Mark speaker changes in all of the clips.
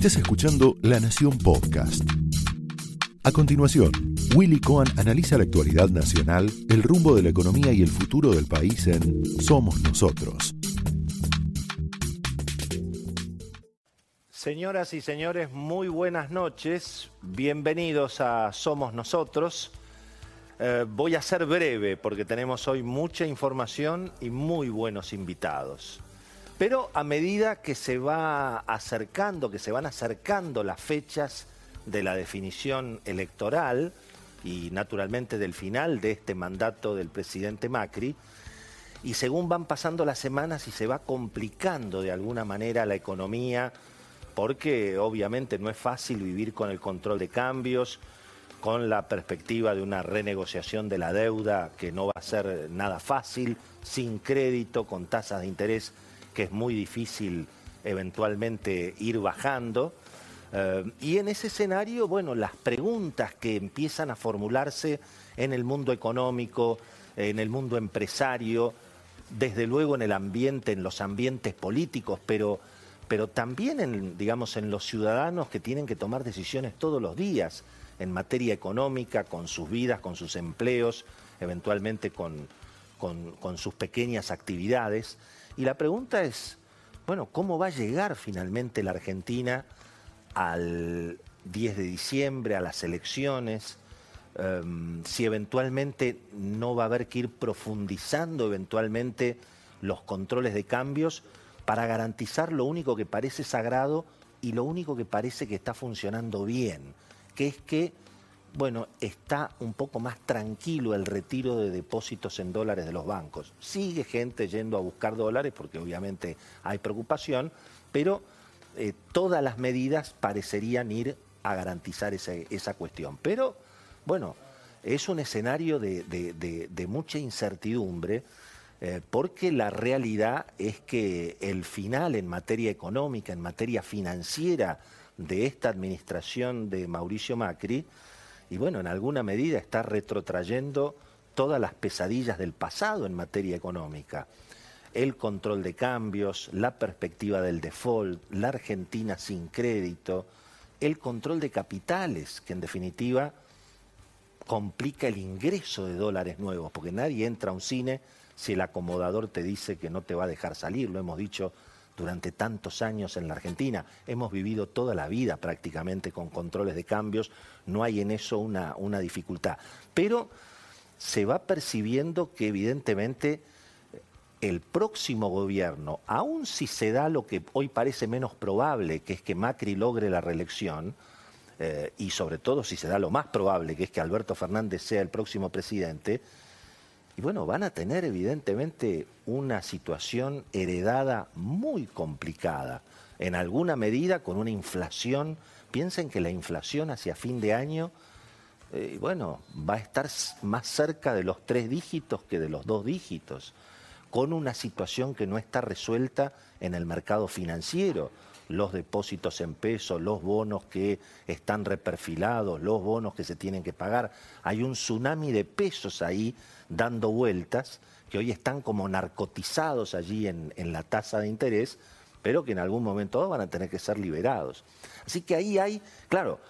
Speaker 1: Estás escuchando La Nación Podcast. A continuación, Willy Cohen analiza la actualidad nacional, el rumbo de la economía y el futuro del país en Somos Nosotros.
Speaker 2: Señoras y señores, muy buenas noches. Bienvenidos a Somos Nosotros. Eh, voy a ser breve porque tenemos hoy mucha información y muy buenos invitados. Pero a medida que se va acercando, que se van acercando las fechas de la definición electoral y naturalmente del final de este mandato del presidente Macri, y según van pasando las semanas y se va complicando de alguna manera la economía, porque obviamente no es fácil vivir con el control de cambios, con la perspectiva de una renegociación de la deuda que no va a ser nada fácil, sin crédito, con tasas de interés que es muy difícil eventualmente ir bajando. Eh, y en ese escenario, bueno, las preguntas que empiezan a formularse en el mundo económico, en el mundo empresario, desde luego en el ambiente, en los ambientes políticos, pero, pero también en, digamos, en los ciudadanos que tienen que tomar decisiones todos los días en materia económica, con sus vidas, con sus empleos, eventualmente con, con sus pequeñas actividades. Y la pregunta es, bueno, ¿cómo va a llegar finalmente la Argentina al 10 de diciembre, a las elecciones? Em, si eventualmente no va a haber que ir profundizando eventualmente los controles de cambios para garantizar lo único que parece sagrado y lo único que parece que está funcionando bien, que es que bueno, está un poco más tranquilo el retiro de depósitos en dólares de los bancos. Sigue gente yendo a buscar dólares porque obviamente hay preocupación, pero eh, todas las medidas parecerían ir a garantizar esa, cuestión. Pero, bueno, es un escenario de, mucha incertidumbre. Eh, porque la realidad es que el final en materia económica, en materia financiera de esta administración de Mauricio Macri, y bueno, en alguna medida está retrotrayendo todas las pesadillas del pasado en materia económica. El control de cambios, la perspectiva del default, la Argentina sin crédito, el control de capitales, que en definitiva complica el ingreso de dólares nuevos, porque nadie entra a un cine si el acomodador te dice que no te va a dejar salir, lo hemos dicho durante tantos años en la Argentina. Hemos vivido toda la vida prácticamente con controles de cambios, no hay en eso una, una dificultad. Pero se va percibiendo que evidentemente el próximo gobierno, aun si se da lo que hoy parece menos probable, que es que Macri logre la reelección, eh, y sobre todo si se da lo más probable, que es que Alberto Fernández sea el próximo presidente, y bueno, van a tener evidentemente una situación heredada muy complicada, en alguna medida con una inflación. Piensen que la inflación hacia fin de año, eh, bueno, va a estar más cerca de los tres dígitos que de los dos dígitos, con una situación que no está resuelta en el mercado financiero los depósitos en pesos, los bonos que están reperfilados, los bonos que se tienen que pagar. Hay un tsunami de pesos ahí dando vueltas que hoy están como narcotizados allí en, la tasa de interés, pero que en algún momento van a tener que ser liberados. Así que ahí hay, claro,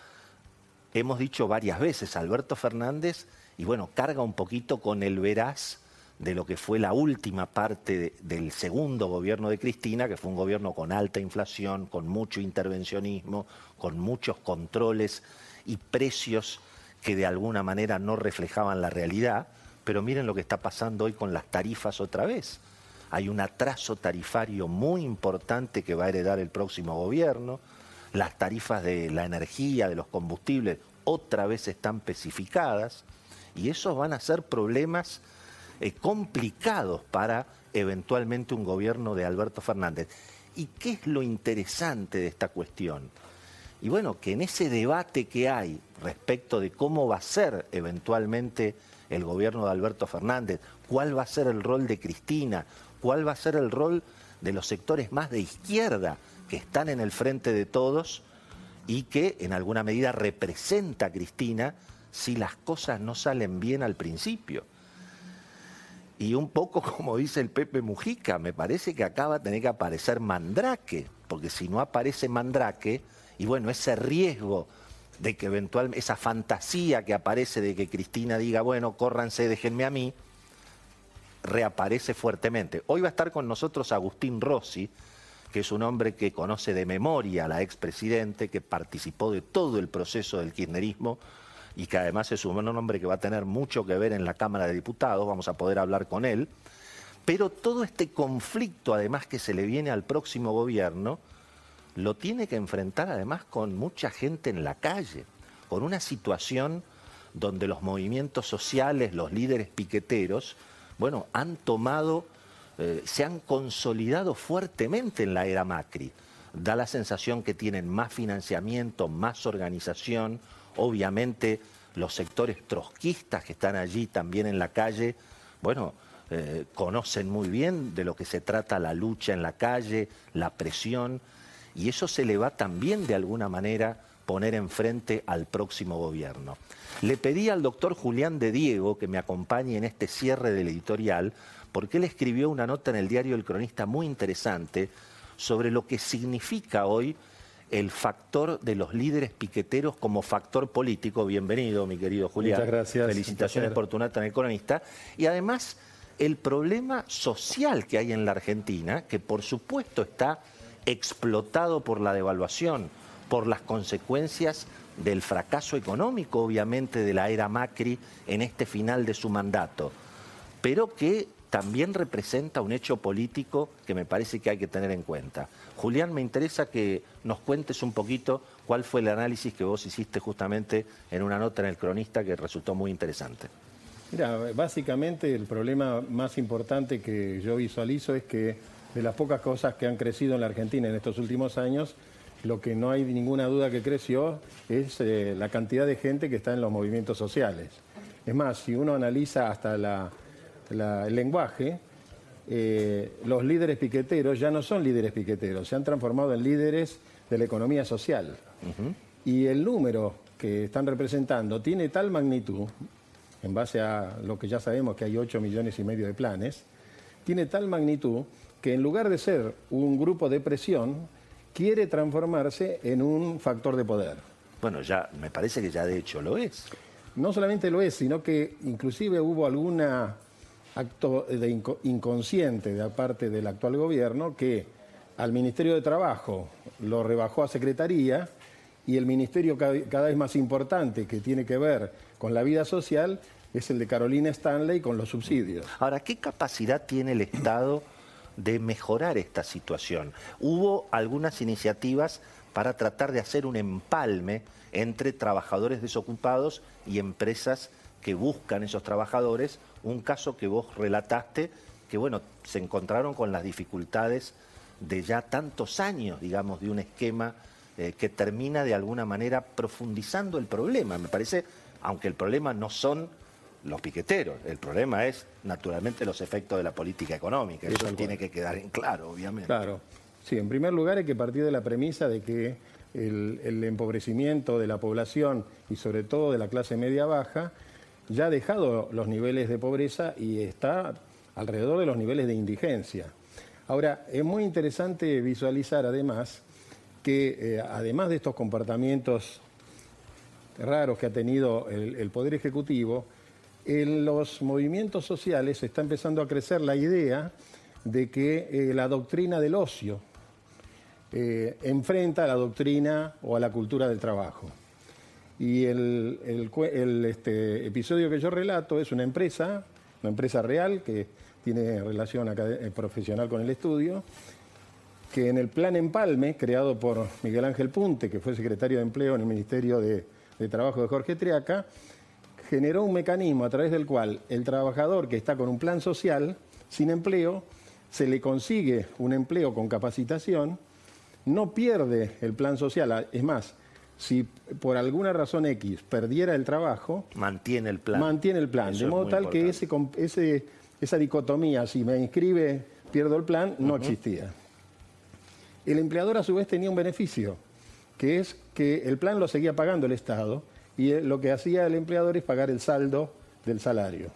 Speaker 2: hemos dicho varias veces, Alberto Fernández, y bueno, carga un poquito con el veraz de lo que fue la última parte del segundo gobierno de Cristina, que fue un gobierno con alta inflación, con mucho intervencionismo, con muchos controles y precios que de alguna manera no reflejaban la realidad. Pero miren lo que está pasando hoy con las tarifas otra vez. Hay un atraso tarifario muy importante que va a heredar el próximo gobierno. Las tarifas de la energía, de los combustibles, otra vez están especificadas. Y esos van a ser problemas eh, complicados para eventualmente un gobierno de Alberto Fernández. ¿Y qué es lo interesante de esta cuestión? Y bueno, que en ese debate que hay respecto de cómo va a ser eventualmente el gobierno de Alberto Fernández, cuál va a ser el rol de Cristina, cuál va a ser el rol de los sectores más de izquierda que están en el frente de todos y que en alguna medida representa a Cristina si las cosas no salen bien al principio. Y un poco como dice el Pepe Mujica, me parece que acá va a tener que aparecer Mandrake, porque si no aparece Mandrake Y bueno, ese riesgo de que eventualmente, esa fantasía que aparece de que Cristina diga, bueno, córranse, déjenme a mí, reaparece fuertemente. Hoy va a estar con nosotros Agustín Rossi, que es un hombre que conoce de memoria a la expresidente, que participó de todo el proceso del kirchnerismo y que además es un hombre que va a tener mucho que ver en la Cámara de Diputados, vamos a poder hablar con él. Pero todo este conflicto, además que se le viene al próximo gobierno, lo tiene que enfrentar además con mucha gente en la calle, con una situación donde los movimientos sociales, los líderes piqueteros, bueno, han tomado, eh, se han consolidado fuertemente en la era Macri. Da la sensación que tienen más financiamiento, más organización, obviamente los sectores trotskistas que están allí también en la calle, bueno, eh, conocen muy bien de lo que se trata la lucha en la calle, la presión, y eso se le va también de alguna manera poner enfrente al próximo gobierno. Le pedí al doctor Julián de Diego que me acompañe en este cierre del editorial, porque él escribió una nota en el diario El Cronista muy interesante sobre lo que significa hoy el factor de los líderes piqueteros como factor político. Bienvenido, mi querido Julián.
Speaker 3: Muchas gracias.
Speaker 2: Felicitaciones por tu nota en El Cronista. Y además, el problema social que hay en la Argentina, que por supuesto está explotado por la devaluación, por las consecuencias del fracaso económico, obviamente, de la era Macri en este final de su mandato, pero que también representa un hecho político que me parece que hay que tener en cuenta. Julián, me interesa que nos cuentes un poquito cuál fue el análisis que vos hiciste justamente en una nota en el cronista que resultó muy interesante.
Speaker 3: Mira, básicamente el problema más importante que yo visualizo es que de las pocas cosas que han crecido en la Argentina en estos últimos años, lo que no hay ninguna duda que creció es eh, la cantidad de gente que está en los movimientos sociales. Es más, si uno analiza hasta el lenguaje, eh, los líderes piqueteros ya no son líderes piqueteros, se han transformado en líderes de la economía social. Y el número que están representando tiene tal magnitud, en base a lo que ya sabemos que hay 8 millones y medio de planes, tiene tal magnitud que en lugar de ser un grupo de presión, quiere transformarse en un factor de poder.
Speaker 2: Bueno, ya me parece que ya de hecho lo es.
Speaker 3: No solamente lo es, sino que inclusive hubo algún acto de inconsciente de parte del actual gobierno que al Ministerio de Trabajo lo rebajó a Secretaría y el ministerio cada vez más importante que tiene que ver con la vida social es el de Carolina Stanley con los subsidios.
Speaker 2: Ahora, ¿qué capacidad tiene el Estado de mejorar esta situación. Hubo algunas iniciativas para tratar de hacer un empalme entre trabajadores desocupados y empresas que buscan esos trabajadores, un caso que vos relataste, que bueno, se encontraron con las dificultades de ya tantos años, digamos, de un esquema eh, que termina de alguna manera profundizando el problema. Me parece, aunque el problema no son los piqueteros. El problema es, naturalmente, los efectos de la política económica. Eso tiene que quedar en claro, obviamente.
Speaker 3: Claro. Sí, en primer lugar hay que partir de la premisa de que el, empobrecimiento de la población y sobre todo de la clase media-baja ya ha dejado los niveles de pobreza y está alrededor de los niveles de indigencia. Ahora, es muy interesante visualizar además que eh, además de estos comportamientos raros que ha tenido el Poder Ejecutivo, en los movimientos sociales está empezando a crecer la idea de que eh, la doctrina del ocio eh, enfrenta a la doctrina o a la cultura del trabajo. Y el, este, episodio que yo relato es una empresa, una empresa real que tiene relación eh, profesional con el estudio, que en el plan Empalme, creado por Miguel Ángel Punte, que fue secretario de Empleo en el Ministerio de, de Trabajo de Jorge Triaca, generó un mecanismo a través del cual el trabajador que está con un plan social, sin empleo, se le consigue un empleo con capacitación, no pierde el plan social, es más, si por alguna razón X perdiera el trabajo,
Speaker 2: mantiene el plan.
Speaker 3: Mantiene el plan, de modo tal que ese, esa dicotomía, si me inscribe, pierdo el plan, no existía. El empleador a su vez tenía un beneficio, que es que el plan lo seguía pagando el Estado y lo que hacía el empleador es pagar el saldo del salario.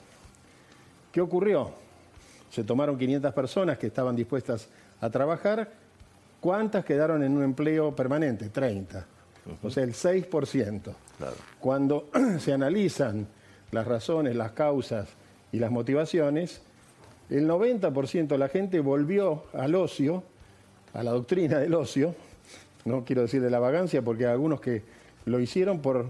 Speaker 3: ¿Qué ocurrió? Se tomaron 500 personas que estaban dispuestas a trabajar, ¿Cuántas quedaron en un empleo permanente? 30. O sea, el 6%. Cuando se analizan las razones, las causas y las motivaciones, el 90% de la gente volvió al ocio, a la doctrina del ocio, no quiero decir de la vagancia, porque hay algunos que lo hicieron por,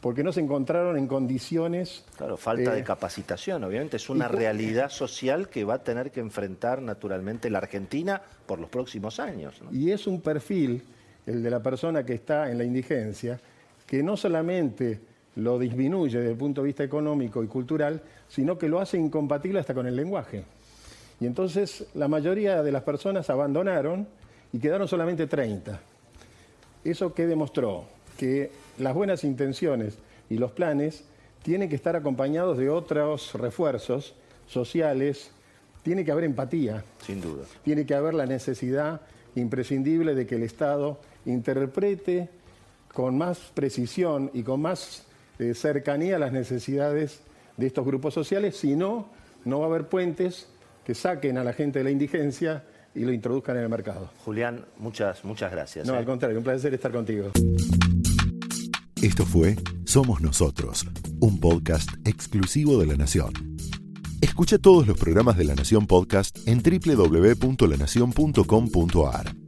Speaker 3: porque no se encontraron en condiciones...
Speaker 2: Claro, falta de capacitación, obviamente es una realidad social que va a tener que enfrentar naturalmente la Argentina por los próximos años.
Speaker 3: Y es un perfil, el de la persona que está en la indigencia, que no solamente lo disminuye desde el punto de vista económico y cultural, sino que lo hace incompatible hasta con el lenguaje. Y entonces la mayoría de las personas abandonaron y quedaron solamente 30. ¿Eso qué demostró? Que las buenas intenciones y los planes tienen que estar acompañados de otros refuerzos sociales, tiene que haber empatía.
Speaker 2: Sin duda.
Speaker 3: Tiene que haber la necesidad imprescindible de que el Estado interprete con más precisión y con más eh, cercanía a las necesidades de estos grupos sociales, si no, no va a haber puentes que saquen a la gente de la indigencia y lo introduzcan en el mercado.
Speaker 2: Julián, muchas, muchas gracias.
Speaker 3: No, al eh. contrario, un placer estar contigo.
Speaker 1: Esto fue Somos Nosotros, un podcast exclusivo de La Nación. Escucha todos los programas de La Nación Podcast en www.lanacion.com.ar.